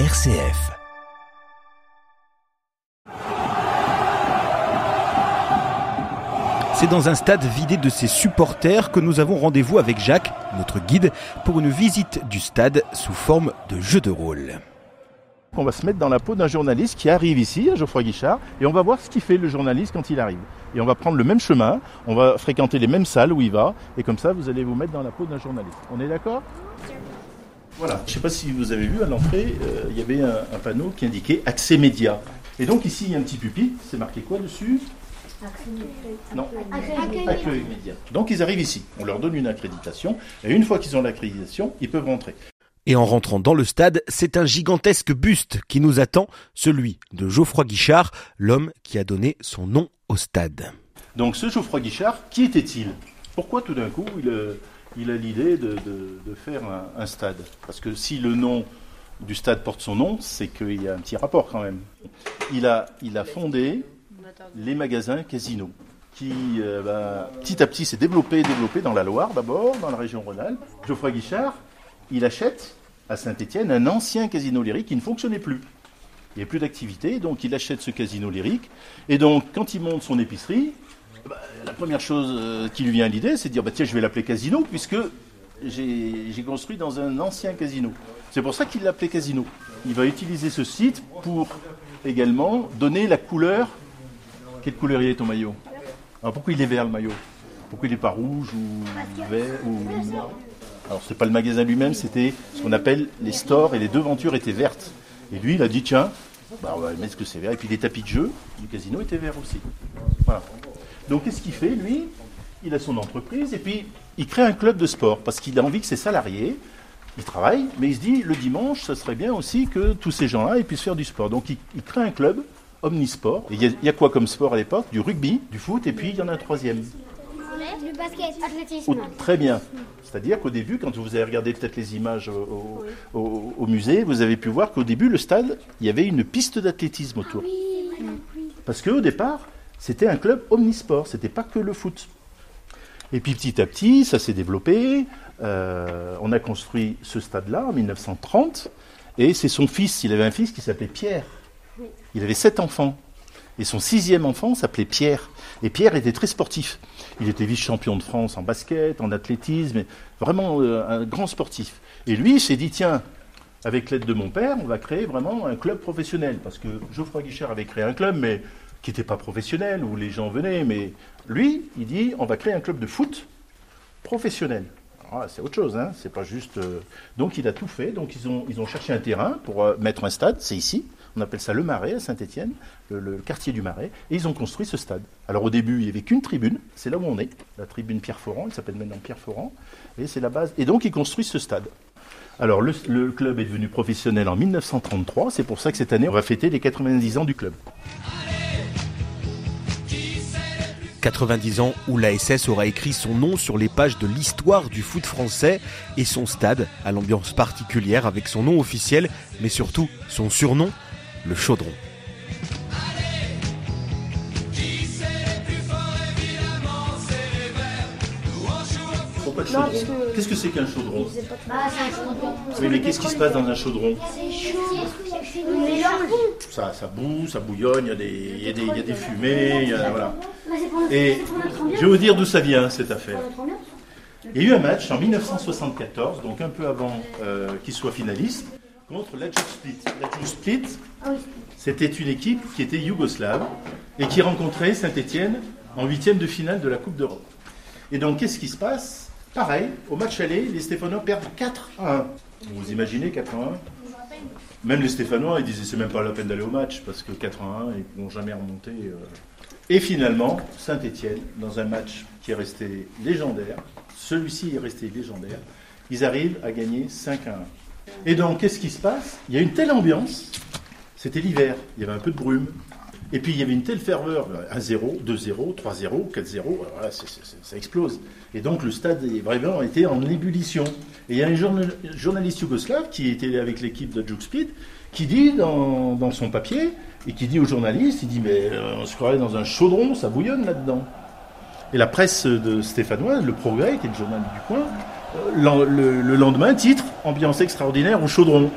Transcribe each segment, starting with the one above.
RCF. C'est dans un stade vidé de ses supporters que nous avons rendez-vous avec Jacques, notre guide, pour une visite du stade sous forme de jeu de rôle. On va se mettre dans la peau d'un journaliste qui arrive ici, à Geoffroy Guichard, et on va voir ce qu'il fait le journaliste quand il arrive. Et on va prendre le même chemin, on va fréquenter les mêmes salles où il va, et comme ça vous allez vous mettre dans la peau d'un journaliste. On est d'accord? Voilà, je ne sais pas si vous avez vu à l'entrée, euh, il y avait un, un panneau qui indiquait accès média. Et donc ici il y a un petit pupitre, c'est marqué quoi dessus? Non, accueil média. Donc ils arrivent ici, on leur donne une accréditation, et une fois qu'ils ont l'accréditation, ils peuvent rentrer. Et en rentrant dans le stade, c'est un gigantesque buste qui nous attend, celui de Geoffroy Guichard, l'homme qui a donné son nom au stade. Donc ce Geoffroy Guichard, qui était-il? Pourquoi tout d'un coup il, euh, il a l'idée de, de- faire un, stade Parce que si le nom du stade porte son nom, c'est qu'il y a un petit rapport quand même. Il a, il a fondé les magasins Casino, qui euh, bah, petit à petit s'est développé, développé dans la Loire d'abord, dans la région Rhône-Alpes. Geoffroy Guichard, il achète à Saint-Étienne un ancien casino lyrique qui ne fonctionnait plus. Il n'y a plus d'activité, donc il achète ce casino lyrique. Et donc, quand il monte son épicerie, bah, la première chose euh, qui lui vient à l'idée, c'est de dire bah, tiens, je vais l'appeler casino, puisque j'ai construit dans un ancien casino. C'est pour ça qu'il l'appelait casino. Il va utiliser ce site pour également donner la couleur. Quelle couleur il est ton maillot? Alors pourquoi il est vert le maillot? Pourquoi il n'est pas rouge ou vert ou Alors c'est pas le magasin lui-même, c'était ce qu'on appelle les stores et les devantures étaient vertes. Et lui, il a dit tiens, bah, on va mettre ce que c'est vert. Et puis les tapis de jeu du casino étaient verts aussi. Voilà. Donc qu'est-ce qu'il fait lui? Il a son entreprise et puis il crée un club de sport parce qu'il a envie que ses salariés, ils travaillent, mais il se dit le dimanche, ça serait bien aussi que tous ces gens-là ils puissent faire du sport. Donc il, il crée un club omnisport. Il y, a, il y a quoi comme sport à l'époque? Du rugby, du foot et puis il y en a un troisième. Le basket, athlétisme. Oh, très bien. C'est-à-dire qu'au début, quand vous avez regardé peut-être les images au, au- au- au musée, vous avez pu voir qu'au début, le stade, il y avait une piste d'athlétisme autour. Parce qu'au départ, c'était un club omnisport, c'était pas que le foot. Et puis petit à petit, ça s'est développé. Euh, on a construit ce stade-là en 1930. Et c'est son fils, il avait un fils qui s'appelait Pierre. Il avait sept enfants. Et son sixième enfant s'appelait Pierre. Et Pierre était très sportif. Il était vice-champion de France en basket, en athlétisme, vraiment euh, un grand sportif. Et lui s'est dit, tiens, avec l'aide de mon père, on va créer vraiment un club professionnel. Parce que Geoffroy Guichard avait créé un club, mais qui n'était pas professionnel, où les gens venaient. Mais lui, il dit, on va créer un club de foot professionnel. Là, c'est autre chose, hein, c'est pas juste. euh, Donc il a tout fait. Donc ils ont, ils ont cherché un terrain pour euh, mettre un stade, c'est ici. On appelle ça le Marais à Saint-Étienne, le, quartier du Marais. Et ils ont construit ce stade. Alors au début, il n'y avait qu'une tribune, c'est là où on est, la tribune Pierre Foran, il s'appelle maintenant Pierre Foran. Et c'est la base. Et donc ils construisent ce stade. Alors le, le club est devenu professionnel en 1933, c'est pour ça que cette année on va fêter les 90 ans du club. 90 ans où l'ASS aura écrit son nom sur les pages de l'histoire du foot français et son stade à l'ambiance particulière avec son nom officiel, mais surtout son surnom, le chaudron. Chaudron. Qu'est-ce que c'est qu'un chaudron Oui, mais qu'est-ce qui se passe dans un chaudron ça, ça boue, ça bouillonne, il y a des, il y a des, il y a des fumées, il y a- voilà. Et je vais vous dire d'où ça vient cette affaire. Il y a eu un match en 1974, donc un peu avant euh, qu'il soit finaliste, contre l'Adjuk Split. L'Adjuk Split, c'était une équipe qui était yougoslave et qui rencontrait Saint-Étienne en huitième de finale de la Coupe d'Europe. Et donc, qu'est-ce qui se passe Pareil, au match aller, les Stéphanois perdent 4 à 1. Vous imaginez 4 à 1 Même les Stéphanois, ils disaient c'est même pas la peine d'aller au match parce que 4 à 1, ils ne vont jamais remonter. euh. Et finalement, Saint-Étienne, dans un match qui est resté légendaire, celui-ci est resté légendaire, ils arrivent à gagner 5 à 1. Et donc, qu'est-ce qui se passe? Il y a une telle ambiance, c'était l'hiver, il y avait un peu de brume, et puis il y avait une telle ferveur, 1-0, 2-0, 3-0, 4-0, alors là, c'est- c'est- c'est- ça explose. Et donc le stade est vraiment été en ébullition. Et il y a un journa- journaliste yougoslave qui était avec l'équipe de Speed qui dit dans, dans son papier, et qui dit au journaliste, il dit mais euh, on se croirait dans un chaudron, ça bouillonne là-dedans. Et la presse de stéphanoise, le Progrès, qui est le journal du coin, euh, le lendemain, titre Ambiance extraordinaire au chaudron.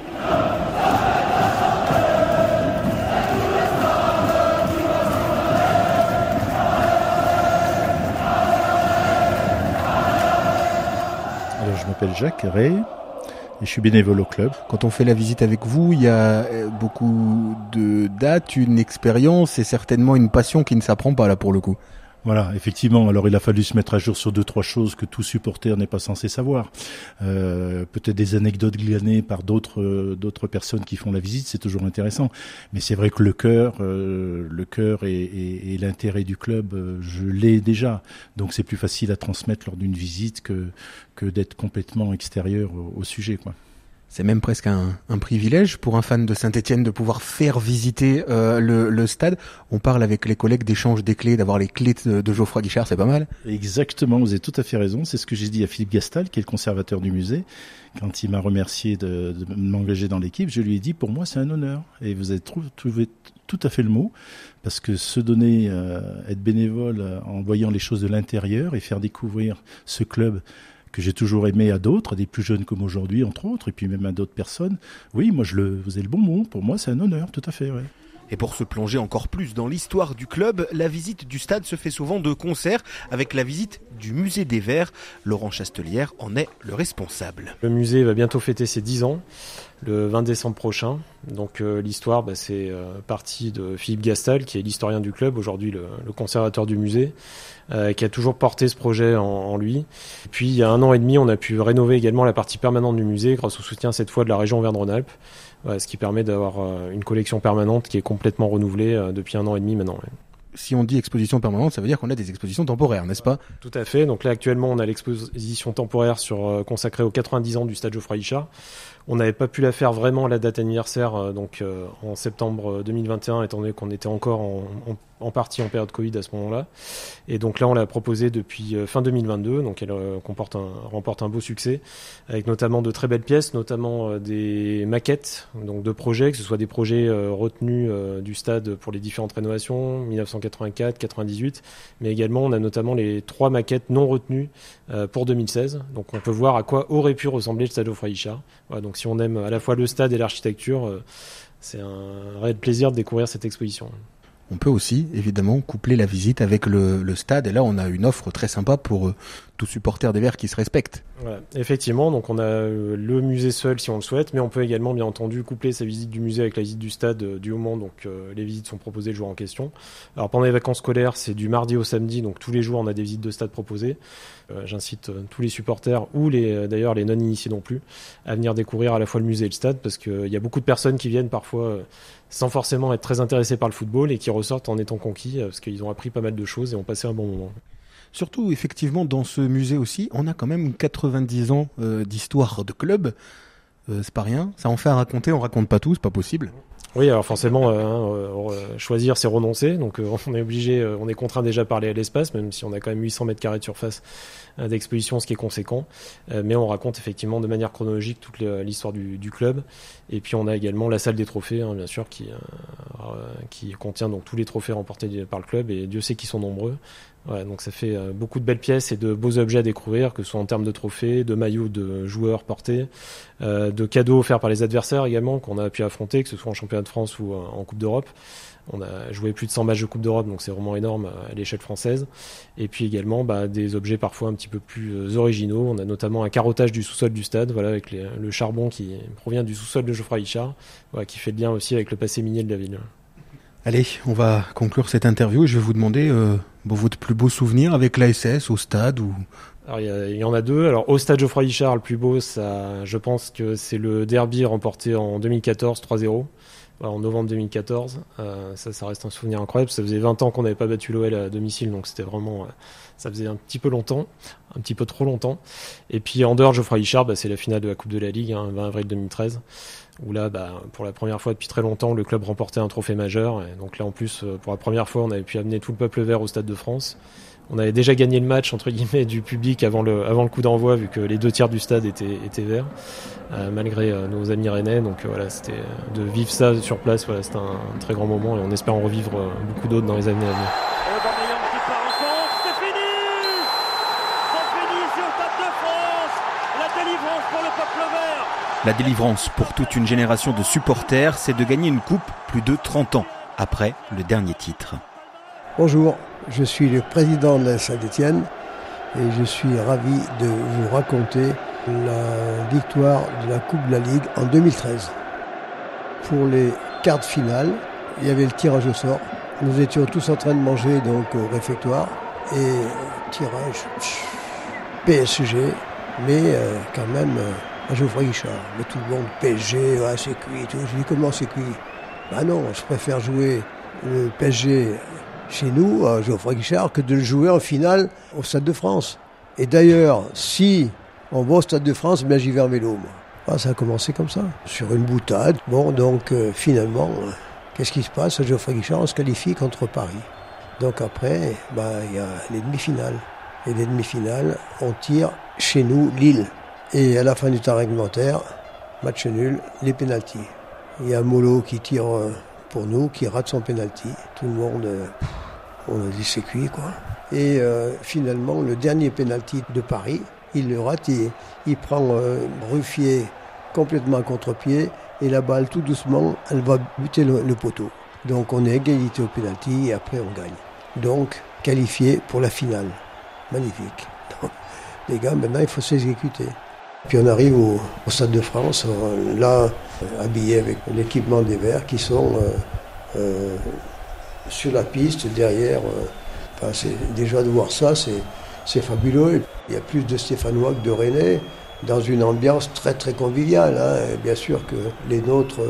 M'appelle Jacques Ray et je suis bénévole au club. Quand on fait la visite avec vous, il y a euh, beaucoup de dates, une expérience et certainement une passion qui ne s'apprend pas là pour le coup. Voilà, effectivement. Alors il a fallu se mettre à jour sur deux trois choses que tout supporter n'est pas censé savoir. Euh, Peut-être des anecdotes glanées par d'autres euh, d'autres personnes qui font la visite, c'est toujours intéressant. Mais c'est vrai que le cœur, euh, le cœur et, l'intérêt du club, je l'ai déjà. Donc c'est plus facile à transmettre lors d'une visite que que d'être complètement extérieur au, au sujet, quoi. C'est même presque un, privilège pour un fan de Saint-Etienne de pouvoir faire visiter euh, le, stade. On parle avec les collègues d'échange des clés, d'avoir les clés de, Geoffroy Guichard, c'est pas mal. Exactement, vous avez tout à fait raison. C'est ce que j'ai dit à Philippe Gastal, qui est le conservateur du musée. Quand il m'a remercié de, de m'engager dans l'équipe, je lui ai dit, pour moi, c'est un honneur. Et vous avez trouvé tout à fait le mot, parce que se donner, euh, être bénévole euh, en voyant les choses de l'intérieur et faire découvrir ce club que j'ai toujours aimé à d'autres, à des plus jeunes comme aujourd'hui, entre autres, et puis même à d'autres personnes. Oui, moi, je le, avez le bon mot. Pour moi, c'est un honneur, tout à fait. Et pour se plonger encore plus dans l'histoire du club, la visite du stade se fait souvent de concert avec la visite du musée des Verts. Laurent Chastelière en est le responsable. Le musée va bientôt fêter ses 10 ans, le 20 décembre prochain. Donc euh, l'histoire, bah, c'est euh, partie de Philippe Gastal, qui est l'historien du club, aujourd'hui le, conservateur du musée, euh, qui a toujours porté ce projet en, lui. Puis il y a un an et demi, on a pu rénover également la partie permanente du musée grâce au soutien cette fois de la région Auvergne-Rhône-Alpes. Ce qui permet d'avoir euh, une collection permanente qui est complètement renouvelée euh, depuis un an et demi maintenant. Ouais. Si on dit exposition permanente, ça veut dire qu'on a des expositions temporaires, n'est-ce pas? Tout à fait. Donc là, actuellement, on a l'exposition temporaire sur, euh, consacrée aux 90 ans du stade Geoffroy Guichard. On n'avait pas pu la faire vraiment à la date anniversaire, euh, donc euh, en septembre 2021, étant donné qu'on était encore en, en, en, partie en période Covid à ce moment-là. Et donc là, on l'a proposée depuis euh, fin 2022, donc elle euh, comporte un, remporte un beau succès, avec notamment de très belles pièces, notamment euh, des maquettes, donc de projets, que ce soit des projets retenus du stade pour les différentes rénovations, 1984, 98, mais également on a notamment les trois maquettes non retenues pour 2016. Donc on peut voir à quoi aurait pu ressembler le stade Geoffroy Guichard. Voilà, donc si on aime à la fois le stade et l'architecture, c'est un réel plaisir de découvrir cette exposition. On peut aussi, évidemment, coupler la visite avec le, le, stade. Et là, on a une offre très sympa pour euh, tout supporter des Verts qui se respecte. Voilà. Effectivement, donc on a euh, le musée seul si on le souhaite, mais on peut également, bien entendu, coupler sa visite du musée avec la visite du stade euh, du moment. Donc euh, les visites sont proposées le jour en question. Alors pendant les vacances scolaires, c'est du mardi au samedi, donc tous les jours on a des visites de stade proposées. Euh, J'incite euh, tous les supporters ou les d'ailleurs les non initiés non plus à venir découvrir à la fois le musée et le stade parce qu'il y a beaucoup de personnes qui viennent parfois sans forcément être très intéressés par le football et qui ressortent en étant conquis parce qu'ils ont appris pas mal de choses et ont passé un bon moment. Surtout, effectivement, dans ce musée aussi, on a quand même 90 ans euh, d'histoire de club. Euh, c'est pas rien. Ça en fait à raconter. On raconte pas tout, c'est pas possible. Oui, alors forcément, euh, euh, choisir, c'est renoncer. Donc, on est obligé, on est contraint déjà par l'espace, même si on a quand même 800 mètres carrés de surface d'exposition, ce qui est conséquent. mais on raconte effectivement de manière chronologique toute l'histoire du, du, club. Et puis, on a également la salle des trophées, hein, bien sûr, qui, qui contient donc tous les trophées remportés par le club. Et Dieu sait qu'ils sont nombreux. Donc ça fait euh, beaucoup de belles pièces et de beaux objets à découvrir, que ce soit en termes de trophées, de maillots de joueurs portés, euh, de cadeaux offerts par les adversaires également qu'on a pu affronter, que ce soit en championnat de France ou euh, en Coupe d'Europe. On a joué plus de 100 matchs de Coupe d'Europe, donc c'est vraiment énorme à l'échelle française. Et puis également bah, des objets parfois un petit peu plus originaux. On a notamment un carottage du sous-sol du stade, voilà, avec le charbon qui provient du sous-sol de Geoffroy Hichard, voilà, qui fait le lien aussi avec le passé minier de la ville. Allez, on va conclure cette interview et je vais vous demander euh, votre plus beau souvenir avec l'ASS au stade ou? Alors, il y, en a deux. Alors, au stade Geoffroy Guichard, le plus beau, je pense que c'est le derby remporté en 2014, 3-0, en novembre 2014. Euh, ça, reste un souvenir incroyable. Ça faisait 20 ans qu'on n'avait pas battu l'OL à domicile, donc c'était vraiment, euh, ça faisait un petit peu longtemps, un petit peu trop longtemps. Et puis, en dehors Geoffroy Guichard, bah, c'est la finale de la Coupe de la Ligue, hein, 20 avril 2013 où là, bah, pour la première fois depuis très longtemps, le club remportait un trophée majeur. Et donc là, en plus, pour la première fois, on avait pu amener tout le peuple vert au Stade de France. On avait déjà gagné le match entre guillemets du public avant le, avant le coup d'envoi, vu que les deux tiers du stade étaient, étaient verts, euh, malgré euh, nos amis rennais. Donc euh, voilà, c'était de vivre ça sur place, c'était un, très grand moment et on espère en revivre beaucoup d'autres dans les années à venir. La délivrance pour toute une génération de supporters, c'est de gagner une coupe plus de 30 ans après le dernier titre. Bonjour, je suis le président de la Saint-Étienne et je suis ravi de vous raconter la victoire de la Coupe de la Ligue en 2013. Pour les quarts de finale, il y avait le tirage au sort. Nous étions tous en train de manger donc au réfectoire et tirage PSG, mais euh, quand même à Geoffroy Guichard. Mais tout le monde PSG, ah, c'est cuit. Tout. Je dis comment c'est cuit Ben non, je préfère jouer le PSG chez nous, à Geoffroy Guichard, que de le jouer en finale au Stade de France. Et d'ailleurs, si on va au Stade de France, ben j'y vais en vélo. Ah, ça a commencé comme ça, sur une boutade. Bon, donc euh, finalement, qu'est-ce qui se passe? Geoffroy Guichard, on se qualifie contre Paris. Donc après, ben, il y a les demi-finales. Et les demi-finales, on tire chez nous Lille. Et à la fin du temps réglementaire, match nul, les pénalties. Il y a Molo qui tire euh, pour nous, qui rate son pénalty. Tout le monde, euh, on a dit c'est cuit quoi. Et euh, finalement, le dernier pénalty de Paris, il le rate, il, il prend Ruffier complètement à contre-pied et la balle tout doucement, elle va buter le poteau. Donc on est égalité au pénalty et après on gagne. Donc qualifié pour la finale. Magnifique. les gars, maintenant il faut s'exécuter. Puis on arrive au, Stade de France, là, habillé avec l'équipement des Verts qui sont euh, euh, sur la piste, derrière. Euh, enfin, déjà de voir ça, c'est fabuleux. Il y a plus de Stéphanois que de Rennais, dans une ambiance très très conviviale. Hein. bien sûr que les nôtres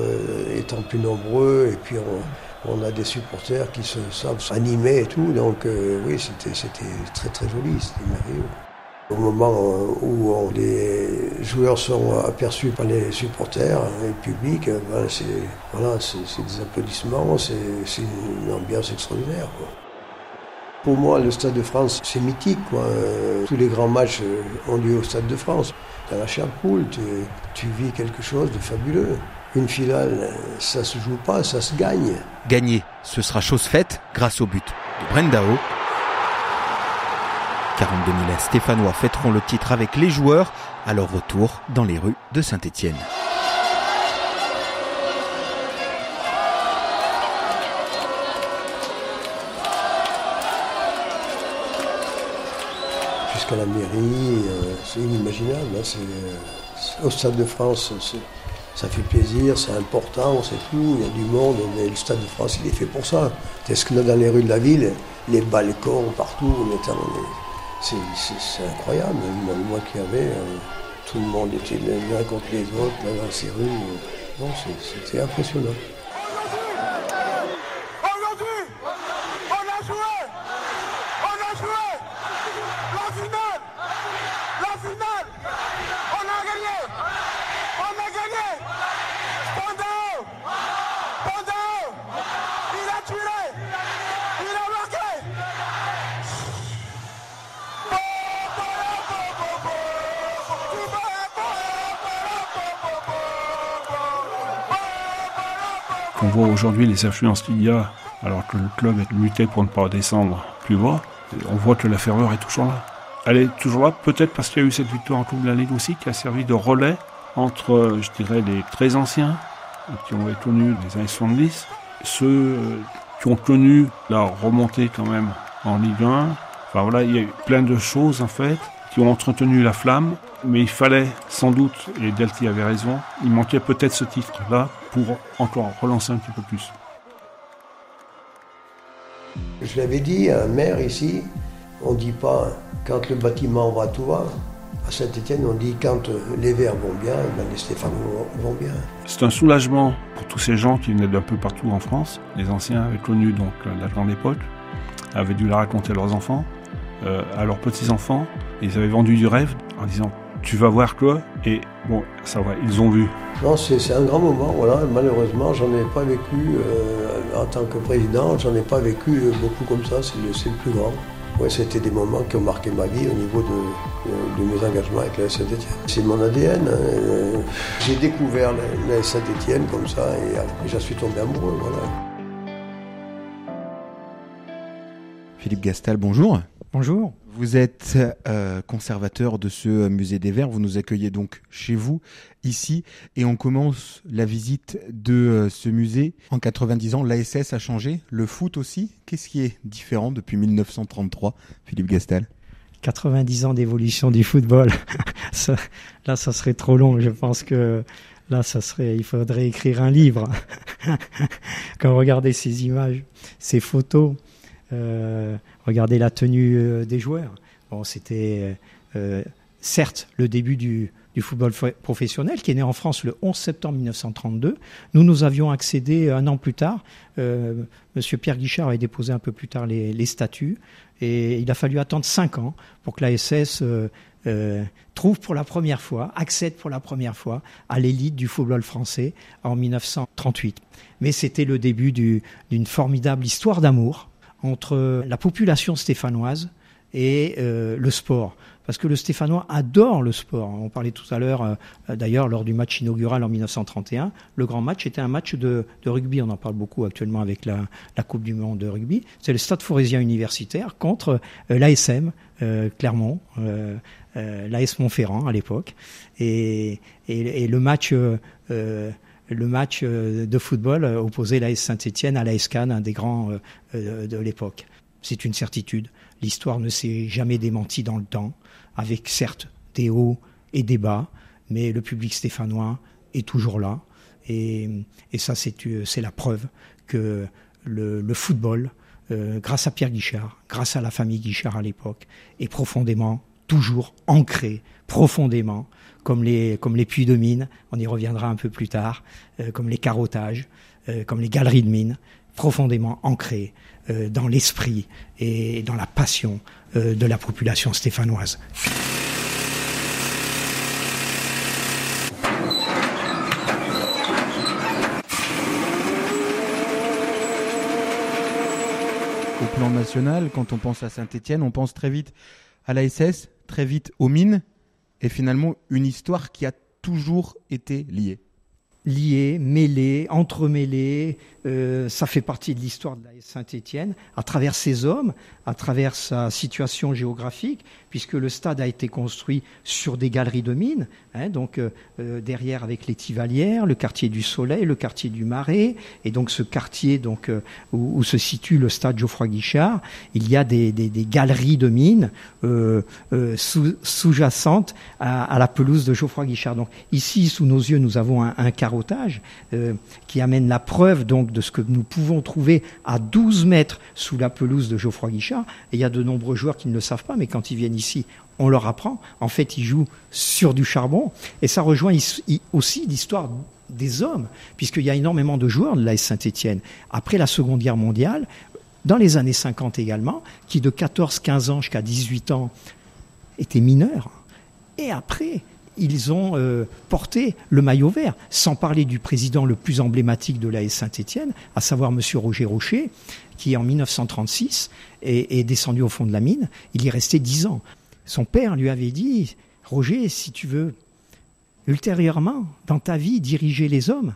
étant plus nombreux, et puis on, on a des supporters qui se savent s'animer et tout. Donc oui, c'était très très joli, c'était merveilleux. Au moment où les joueurs sont aperçus par les supporters et le public, ben c'est voilà, des applaudissements, c'est une ambiance extraordinaire. Pour moi, le Stade de France, c'est mythique. Tous les grands matchs ont lieu au Stade de France. Dans la chair tu, tu vis quelque chose de fabuleux. Une finale, ça se joue pas, ça se gagne. Gagner, ce sera chose faite grâce au but de Brendao 42 000 Stéphanois fêteront le titre avec les joueurs à leur retour dans les rues de Saint-Étienne. Jusqu'à la mairie, euh, c'est inimaginable. Hein, c'est, au Stade de France, ça fait plaisir, c'est important, c'est tout, il y a du monde, mais le Stade de France, il est fait pour ça. Est-ce que là, dans les rues de la ville, les balcons partout, on est, c'est incroyable. Moi qui avais, euh, tout le monde était les uns contre les autres, là dans ces rues. Non, c'était impressionnant. Aujourd'hui les influences qu'il y a, alors que le club est lutté pour ne pas descendre plus bas, on voit que la ferveur est toujours là. Elle est toujours là, peut-être parce qu'il y a eu cette victoire en Coupe de la Ligue aussi, qui a servi de relais entre, je dirais, les très anciens, qui ont connu les années 70, ceux euh, qui ont connu la remontée quand même en Ligue 1. Enfin voilà, il y a eu plein de choses en fait qui ont entretenu la flamme, mais il fallait sans doute, et Delty avait raison, il manquait peut-être ce titre-là pour encore relancer un petit peu plus. Je l'avais dit à un maire ici, on ne dit pas quand le bâtiment va tout va. À Saint-Etienne, on dit quand les Verts vont bien, ben les Stéphane vont bien. C'est un soulagement pour tous ces gens qui venaient d'un peu partout en France. Les anciens avaient connu donc la grande époque, avaient dû la raconter à leurs enfants, euh, à leurs petits-enfants. Ils avaient vendu du rêve en disant tu vas voir quoi Et bon, ça va, ils ont vu. Non, c'est un grand moment, voilà. Malheureusement, j'en ai pas vécu euh, en tant que président, j'en ai pas vécu euh, beaucoup comme ça, c'est le, le, plus grand. Ouais, c'était des moments qui ont marqué ma vie au niveau de, de, de mes engagements avec la Saint-Etienne. C'est mon ADN. Hein. J'ai découvert la, la Saint-Etienne comme ça et, et j'en suis tombé amoureux, voilà. Philippe Gastal, bonjour. Bonjour. Vous êtes euh, conservateur de ce musée des Verts. Vous nous accueillez donc chez vous, ici, et on commence la visite de euh, ce musée. En 90 ans, l'ASS a changé, le foot aussi. Qu'est-ce qui est différent depuis 1933, Philippe Gastal? 90 ans d'évolution du football. là, ça serait trop long. Je pense que là, ça serait, il faudrait écrire un livre. Quand regardez ces images, ces photos, euh, regardez la tenue euh, des joueurs. C'était euh, certes le début du, football professionnel, qui est né en France le 11 septembre 1932. Nous, nous avions accédé un an plus tard. Euh, Monsieur Pierre Guichard avait déposé un peu plus tard les, statuts, et il a fallu attendre cinq ans pour que la SS euh, euh, trouve pour la première fois, accède pour la première fois à l'élite du football français en 1938. Mais c'était le début d'une formidable histoire d'amour entre la population stéphanoise et euh, le sport parce que le Stéphanois adore le sport. On parlait tout à l'heure, euh, d'ailleurs, lors du match inaugural en 1931, le grand match était un match de, rugby. On en parle beaucoup actuellement avec la, Coupe du Monde de rugby. C'est le Stade Forésien universitaire contre euh, l'ASM Clermont, l'AS Montferrand à l'époque, et, le match. Le match de football opposait l'AS Saint-Etienne à l'AS Cannes, un des grands de l'époque. C'est une certitude. L'histoire ne s'est jamais démentie dans le temps avec certes des hauts et des bas, mais le public stéphanois est toujours là. Et, ça, c'est la preuve que le, football, euh, grâce à Pierre Guichard, grâce à la famille Guichard à l'époque, est profondément, toujours ancré, profondément, comme les, comme les puits de mine, on y reviendra un peu plus tard, euh, comme les carottages, euh, comme les galeries de mines, profondément ancré dans l'esprit et dans la passion euh, de la population stéphanoise. Au plan national, quand on pense à Saint-Étienne, on pense très vite à la SS, très vite aux mines, et finalement une histoire qui a toujours été liée liés, mêlés, entremêlés. Euh, ça fait partie de l'histoire de la Saint-Étienne, à travers ses hommes, à travers sa situation géographique, puisque le stade a été construit sur des galeries de mines, hein, donc euh, euh, derrière avec les Tivalières, le quartier du Soleil, le quartier du Marais, et donc ce quartier donc où, se situe le stade Geoffroy Guichard, il y a des, galeries de mines sous-jacentes à, la pelouse de Geoffroy Guichard. Donc ici, sous nos yeux, nous avons un, un carottage qui amène la preuve donc de ce que nous pouvons trouver à 12 mètres sous la pelouse de Geoffroy Guichard. Il y a de nombreux joueurs qui ne le savent pas, mais quand ils viennent ici, on leur apprend. En fait, ils jouent sur du charbon. Et ça rejoint aussi l'histoire des hommes, puisqu'il y a énormément de joueurs de l'AS Saint-Étienne. Après la Seconde Guerre mondiale, dans les années 50 également, qui de 14-15 ans jusqu'à 18 ans étaient mineurs. Et après, ils ont euh, porté le maillot vert, sans parler du président le plus emblématique de l'AS Saint-Étienne, à savoir M. Roger Rocher, qui en 1936 est, descendu au fond de la mine. Il y est resté dix ans. Son père lui avait dit, Roger, si tu veux ultérieurement, dans ta vie, diriger les hommes,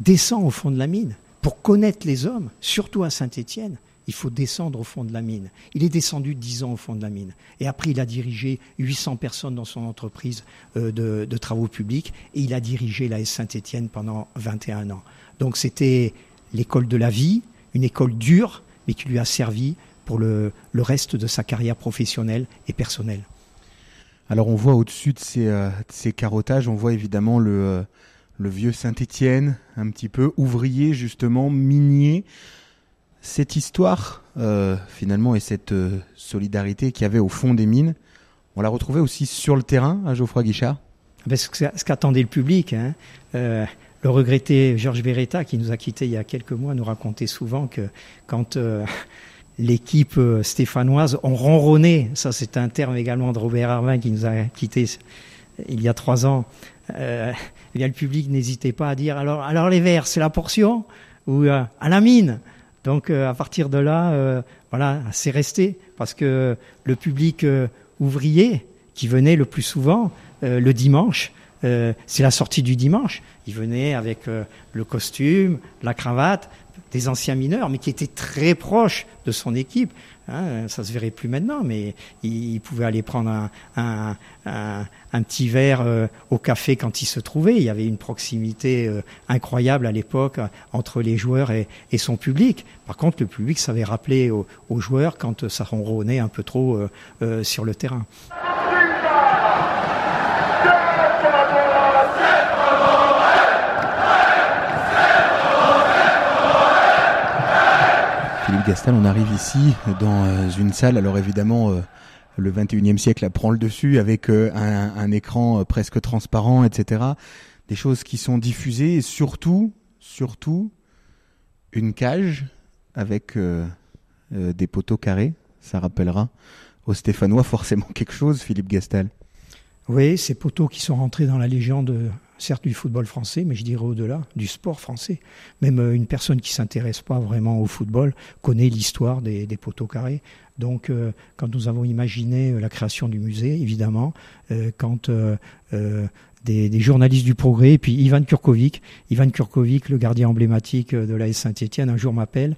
descends au fond de la mine pour connaître les hommes, surtout à Saint-Étienne il faut descendre au fond de la mine. Il est descendu dix ans au fond de la mine. Et après, il a dirigé 800 personnes dans son entreprise euh, de, travaux publics et il a dirigé la S Saint-Étienne pendant 21 ans. Donc c'était l'école de la vie, une école dure, mais qui lui a servi pour le, reste de sa carrière professionnelle et personnelle. Alors on voit au-dessus de ces, euh, carottages, on voit évidemment le, euh, le vieux Saint-Étienne, un petit peu ouvrier justement, minier cette histoire, euh, finalement, et cette euh, solidarité qu'il y avait au fond des mines, on l'a retrouvée aussi sur le terrain à Geoffroy Guichard? Ben, Ce qu'attendait le public. Hein. Euh, le regretté Georges Beretta, qui nous a quittés il y a quelques mois, nous racontait souvent que quand l'équipe stéphanoise ont ronronné, ça c'est un terme également de Robert Arvin qui nous a quittés il y a trois ans, eh bien, le public n'hésitait pas à dire alors, alors les verts, c'est la portion ou à la mine? Donc euh, à partir de là, euh, voilà, c'est resté parce que le public euh, ouvrier qui venait le plus souvent le dimanche, c'est la sortie du dimanche. Il venait avec le costume, la cravate, des anciens mineurs, mais qui étaient très proches de son équipe. Hein, ça se verrait plus maintenant, mais il, pouvait aller prendre un, un, petit verre euh, au café quand il se trouvait. Il y avait une proximité euh, incroyable à l'époque entre les joueurs et, son public. Par contre, le public savait rappeler aux, joueurs quand ça ronronnait un peu trop euh, sur le terrain. Gastal, on arrive ici dans euh, une salle, alors évidemment euh, le 21e siècle prend le dessus avec euh, un, écran presque transparent, etc. Des choses qui sont diffusées et surtout, surtout, une cage avec des poteaux carrés. Ça rappellera aux Stéphanois forcément quelque chose, Philippe Gastal. Oui, ces poteaux qui sont rentrés dans la légende certes du football français, mais je dirais au-delà, du sport français. Même euh, une personne qui s'intéresse pas vraiment au football connaît l'histoire des, poteaux carrés. Donc, euh, quand nous avons imaginé euh, la création du musée, évidemment, quand des, journalistes du progrès, et puis Ivan Kurkovic, Ivan Kurkovic, le gardien emblématique de l'AS Saint-Etienne, un jour m'appelle,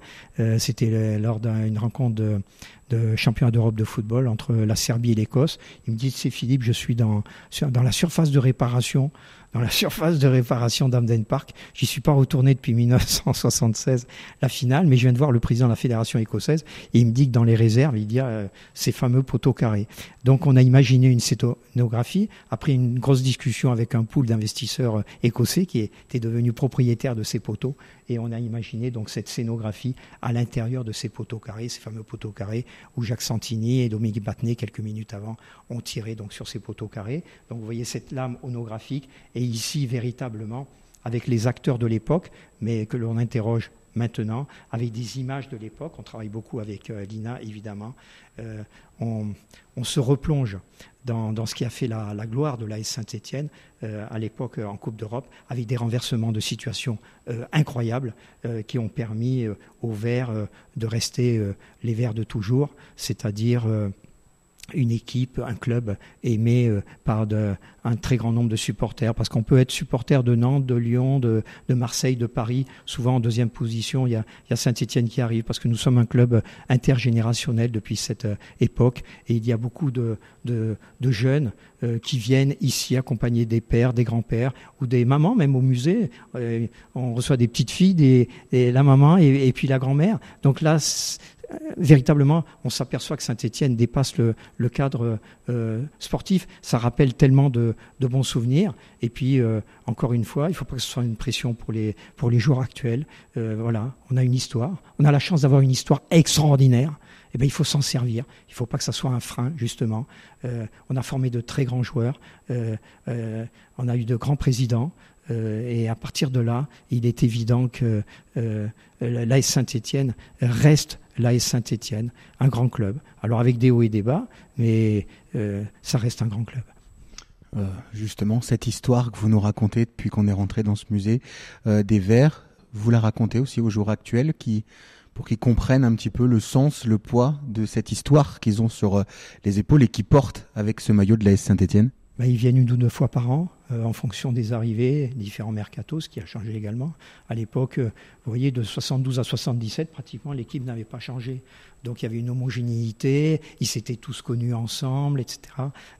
c'était lors d'une rencontre de, de championnat d'Europe de football entre la Serbie et l'Écosse. Il me dit, c'est Philippe, je suis dans, dans la surface de réparation dans la surface de réparation d'Amden Park. J'y suis pas retourné depuis 1976, la finale, mais je viens de voir le président de la fédération écossaise et il me dit que dans les réserves, il y a euh, ces fameux poteaux carrés. Donc on a imaginé une scénographie après une grosse discussion avec un pool d'investisseurs euh, écossais qui était devenu propriétaire de ces poteaux et on a imaginé donc cette scénographie à l'intérieur de ces poteaux carrés, ces fameux poteaux carrés où Jacques Santini et Dominique Battenet quelques minutes avant ont tiré sur ces poteaux carrés. Donc vous voyez cette lame onographique et ici véritablement avec les acteurs de l'époque, mais que l'on interroge maintenant avec des images de l'époque. On travaille beaucoup avec euh, Lina, évidemment. Euh, on, se replonge dans, ce qui a fait la, gloire de l'AS Saint-Etienne euh, à l'époque en Coupe d'Europe, avec des renversements de situation incroyables qui ont permis aux Verts de rester les Verts de toujours, c'est-à-dire une équipe, un club aimé euh, par de, un très grand nombre de supporters, parce qu'on peut être supporter de Nantes, de Lyon, de, de, Marseille, de Paris. Souvent en deuxième position, il y a, a Saint-Étienne qui arrive, parce que nous sommes un club intergénérationnel depuis cette euh, époque, et il y a beaucoup de, de, de jeunes euh, qui viennent ici accompagner des pères, des grands-pères, ou des mamans, même au musée. on reçoit des petites filles, des, la maman et, et puis la grand-mère. Donc là, véritablement, on s'aperçoit que Saint-Étienne dépasse le, cadre euh, sportif. Ça rappelle tellement de, bons souvenirs. Et puis, euh, encore une fois, il ne faut pas que ce soit une pression pour les, pour actuels. Euh, voilà, on a une histoire. On a la chance d'avoir une histoire extraordinaire. Eh bien, il faut s'en servir. Il ne faut pas que ça soit un frein, justement. on a formé de très grands joueurs. on a eu de grands présidents. et à partir de là, il est évident que l'AS Saint-Étienne reste l'AS Saint-Étienne, un grand club. Alors avec des hauts et des bas, mais euh, ça reste un grand club. Euh, justement, cette histoire que vous nous racontez depuis qu'on est rentré dans ce musée euh, des Verts, vous la racontez aussi aux jours actuels qui, pour qu'ils comprennent un petit peu le sens, le poids de cette histoire qu'ils ont sur les épaules et qui portent avec ce maillot de l'AS Saint-Étienne? Bah, ils viennent une ou deux fois par an euh, en fonction des arrivées, différents mercatos, ce qui a changé également. À l'époque, euh, vous voyez, de 72 à 77, pratiquement l'équipe n'avait pas changé. Donc il y avait une homogénéité, ils s'étaient tous connus ensemble, etc.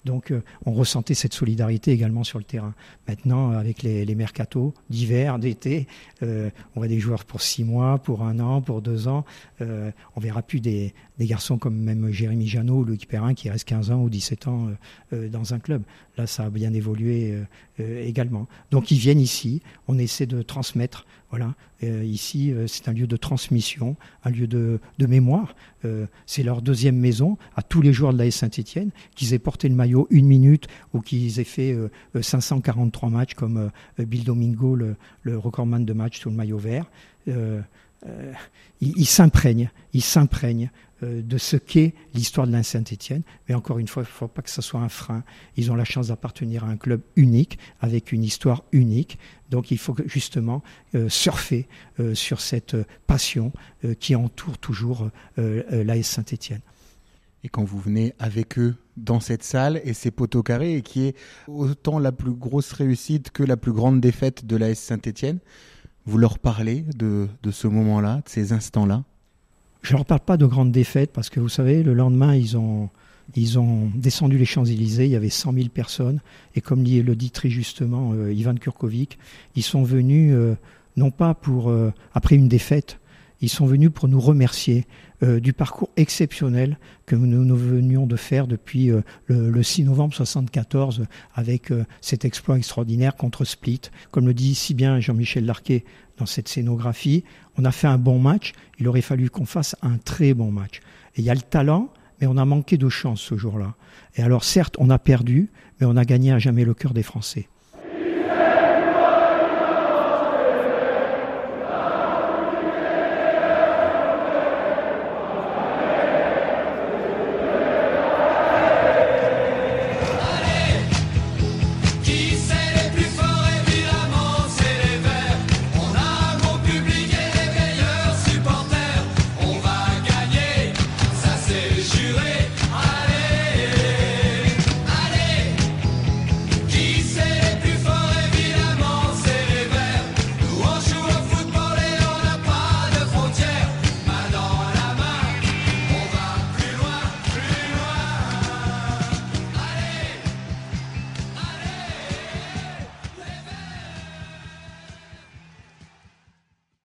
Donc euh, on ressentait cette solidarité également sur le terrain. Maintenant, avec les, mercatos d'hiver, d'été, on voit des joueurs pour six mois, pour un an, pour deux ans. On verra plus des, garçons comme même Jérémy Janot ou Louis Perrin qui restent 15 ans ou 17 ans dans un club. Là, ça a bien évolué également. Donc ils viennent ici, on essaie de transmettre voilà, euh, ici euh, c'est un lieu de transmission, un lieu de, mémoire. Euh, c'est leur deuxième maison à tous les joueurs de la Saint-Étienne, qu'ils aient porté le maillot une minute ou qu'ils aient fait 543 matchs comme Bill Domingo, le, recordman de match sous le maillot vert. ils s'imprègnent, ils s'imprègnent euh, de ce qu'est l'histoire de la Saint-Étienne. Mais encore une fois, il ne faut pas que ce soit un frein. Ils ont la chance d'appartenir à un club unique, avec une histoire unique. Donc il faut justement euh, surfer euh, sur cette passion qui entoure toujours l'AS Saint-Étienne. Et quand vous venez avec eux dans cette salle et ces poteaux carrés, et qui est autant la plus grosse réussite que la plus grande défaite de l'AS Saint-Étienne, vous leur parlez de ce moment-là, de ces instants-là? Je ne leur parle pas de grandes défaites parce que vous savez, le lendemain, ils ont, ils ont descendu les Champs-Élysées, il y avait 100 000 personnes. Et comme le dit très justement euh, Ivan Kurkovic, ils sont venus euh, non pas pour, euh, après une défaite, ils sont venus pour nous remercier du parcours exceptionnel que nous, venions de faire depuis le, le, 6 novembre 74 avec cet exploit extraordinaire contre Split. Comme le dit si bien Jean-Michel Larquet dans cette scénographie, on a fait un bon match, il aurait fallu qu'on fasse un très bon match. Il y a le talent, mais on a manqué de chance ce jour-là. Et alors certes, on a perdu, mais on a gagné à jamais le cœur des Français.